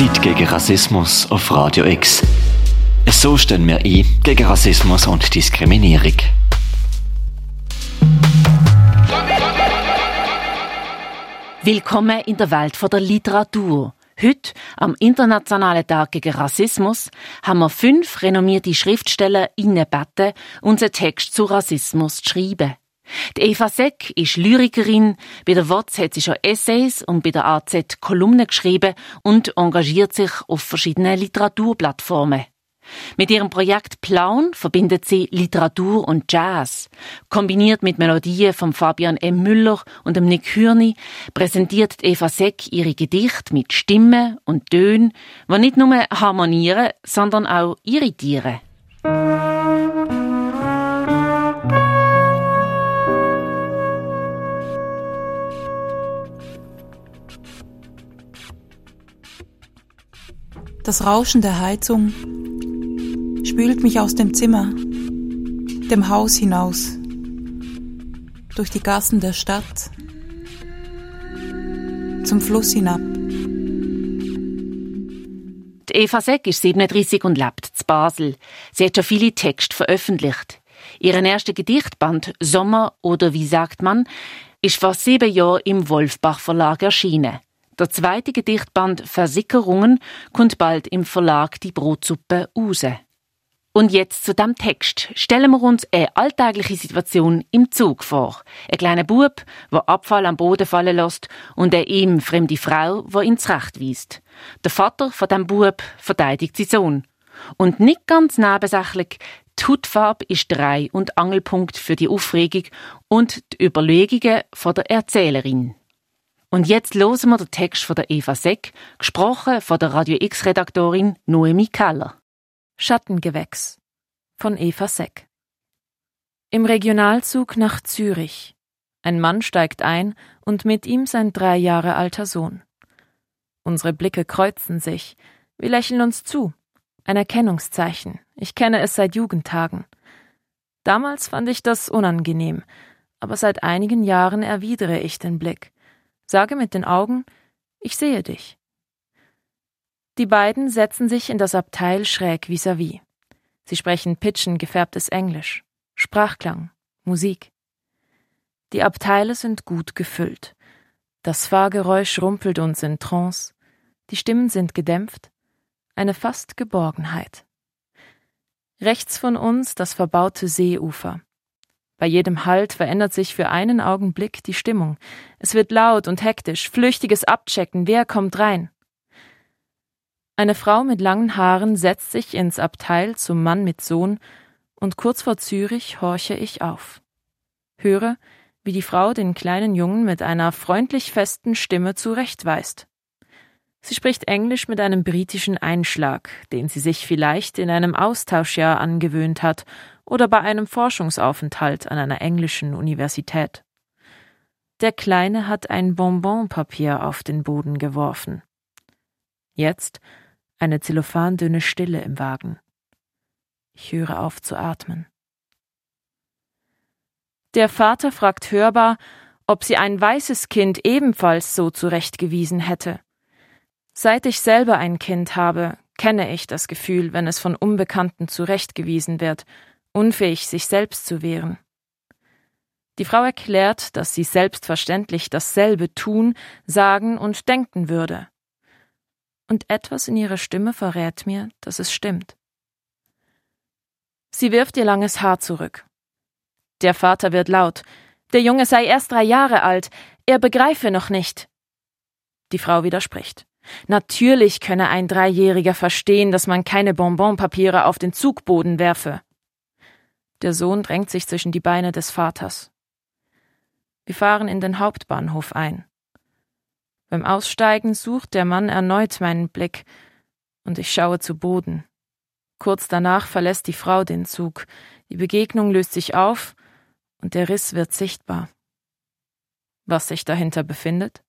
Zeit gegen Rassismus auf Radio X. So stehen wir ein gegen Rassismus und Diskriminierung. Willkommen in der Welt der Literatur. Heute, am Internationalen Tag gegen Rassismus, haben wir fünf renommierte Schriftsteller gebeten, unseren Text zu Rassismus zu schreiben. Die Eva Seck ist Lyrikerin, bei der WOTS hat sie schon Essays und bei der AZ Kolumnen geschrieben und engagiert sich auf verschiedenen Literaturplattformen. Mit ihrem Projekt Plauen verbindet sie Literatur und Jazz. Kombiniert mit Melodien von Fabian M. Müller und dem Nick Hürni präsentiert Eva Seck ihre Gedichte mit Stimmen und Tönen, die nicht nur harmonieren, sondern auch irritieren. Das Rauschen der Heizung spült mich aus dem Zimmer, dem Haus hinaus, durch die Gassen der Stadt, zum Fluss hinab. Eva Seck ist 37 und lebt zu Basel. Sie hat schon viele Texte veröffentlicht. Ihren ersten Gedichtband Sommer oder wie sagt man ist vor sieben Jahren im Wolfbach Verlag erschienen. Der zweite Gedichtband Versickerungen kommt bald im Verlag Die Brotsuppe raus. Und jetzt zu dem Text. Stellen wir uns eine alltägliche Situation im Zug vor. Ein kleiner Bub, der Abfall am Boden fallen lässt und eine ihm fremde Frau, die ihn zurechtweist. Der Vater von dem Bub verteidigt seinen Sohn. Und nicht ganz nebensächlich, die Hautfarbe ist Drei- und Angelpunkt für die Aufregung und die Überlegungen der Erzählerin. Und jetzt losen wir den Text von der Eva Seck, gesprochen von der Radio X-Redaktorin Noemi Keller. Schattengewächs von Eva Seck. Im Regionalzug nach Zürich. Ein Mann steigt ein und mit ihm sein drei Jahre alter Sohn. Unsere Blicke kreuzen sich. Wir lächeln uns zu. Ein Erkennungszeichen. Ich kenne es seit Jugendtagen. Damals fand ich das unangenehm, aber seit einigen Jahren erwidere ich den Blick sage mit den Augen, ich sehe dich. Die beiden setzen sich in das Abteil schräg vis-à-vis. -vis. Sie sprechen pitchen gefärbtes Englisch, Sprachklang, Musik. Die Abteile sind gut gefüllt. Das Fahrgeräusch rumpelt uns in Trance, die Stimmen sind gedämpft, eine fast Geborgenheit. Rechts von uns das verbaute Seeufer. Bei jedem Halt verändert sich für einen Augenblick die Stimmung. Es wird laut und hektisch, flüchtiges Abchecken, wer kommt rein. Eine Frau mit langen Haaren setzt sich ins Abteil zum Mann mit Sohn, und kurz vor Zürich horche ich auf. Höre, wie die Frau den kleinen Jungen mit einer freundlich festen Stimme zurechtweist. Sie spricht Englisch mit einem britischen Einschlag, den sie sich vielleicht in einem Austauschjahr angewöhnt hat oder bei einem Forschungsaufenthalt an einer englischen Universität. Der Kleine hat ein Bonbonpapier auf den Boden geworfen. Jetzt eine zellophandünne Stille im Wagen. Ich höre auf zu atmen. Der Vater fragt hörbar, ob sie ein weißes Kind ebenfalls so zurechtgewiesen hätte. Seit ich selber ein Kind habe, kenne ich das Gefühl, wenn es von Unbekannten zurechtgewiesen wird unfähig, sich selbst zu wehren. Die Frau erklärt, dass sie selbstverständlich dasselbe tun, sagen und denken würde. Und etwas in ihrer Stimme verrät mir, dass es stimmt. Sie wirft ihr langes Haar zurück. Der Vater wird laut. Der Junge sei erst drei Jahre alt, er begreife noch nicht. Die Frau widerspricht. Natürlich könne ein Dreijähriger verstehen, dass man keine Bonbonpapiere auf den Zugboden werfe. Der Sohn drängt sich zwischen die Beine des Vaters. Wir fahren in den Hauptbahnhof ein. Beim Aussteigen sucht der Mann erneut meinen Blick, und ich schaue zu Boden. Kurz danach verlässt die Frau den Zug, die Begegnung löst sich auf, und der Riss wird sichtbar. Was sich dahinter befindet?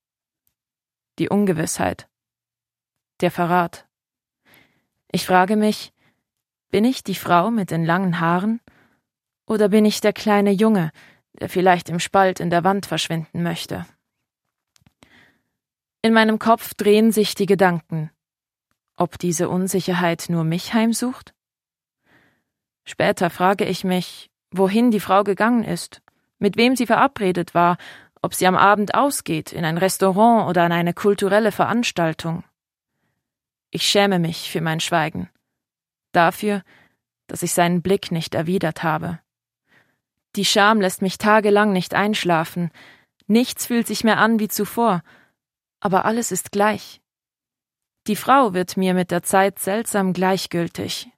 Die Ungewissheit. Der Verrat. Ich frage mich, bin ich die Frau mit den langen Haaren? Oder bin ich der kleine Junge, der vielleicht im Spalt in der Wand verschwinden möchte? In meinem Kopf drehen sich die Gedanken. ob diese Unsicherheit nur mich heimsucht? Später frage ich mich, wohin die Frau gegangen ist, mit wem sie verabredet war, ob sie am Abend ausgeht, in ein Restaurant oder an eine kulturelle Veranstaltung. Ich schäme mich für mein Schweigen, dafür, dass ich seinen Blick nicht erwidert habe. Die Scham lässt mich tagelang nicht einschlafen, nichts fühlt sich mehr an wie zuvor, aber alles ist gleich. Die Frau wird mir mit der Zeit seltsam gleichgültig,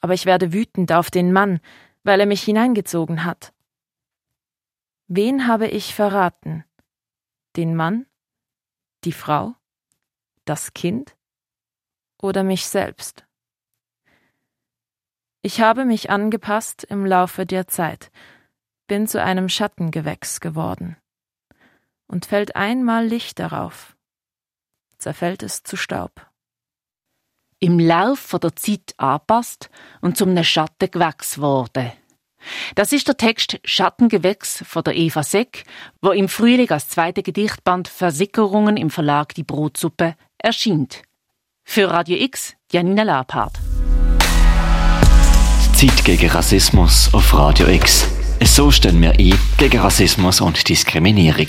aber ich werde wütend auf den Mann, weil er mich hineingezogen hat. Wen habe ich verraten? Den Mann? Die Frau? Das Kind? Oder mich selbst? Ich habe mich angepasst im Laufe der Zeit, bin zu einem Schattengewächs geworden. Und fällt einmal Licht darauf, zerfällt es zu Staub. Im Lauf der Zeit anpasst und zum Schattengewächs wurde. Das ist der Text Schattengewächs von der Eva Seck, wo im Frühling als zweite Gedichtband Versickerungen im Verlag Die Brotsuppe erschien. Für Radio X, Janina Labhardt. Zeit gegen Rassismus auf Radio X. So stellen wir ein gegen Rassismus und Diskriminierung.